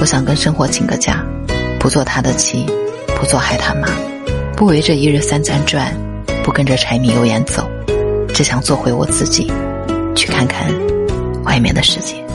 我想跟生活请个假不做他的妻不做孩他妈不围着一日三餐转不跟着柴米油盐走只想做回我自己去看看外面的世界。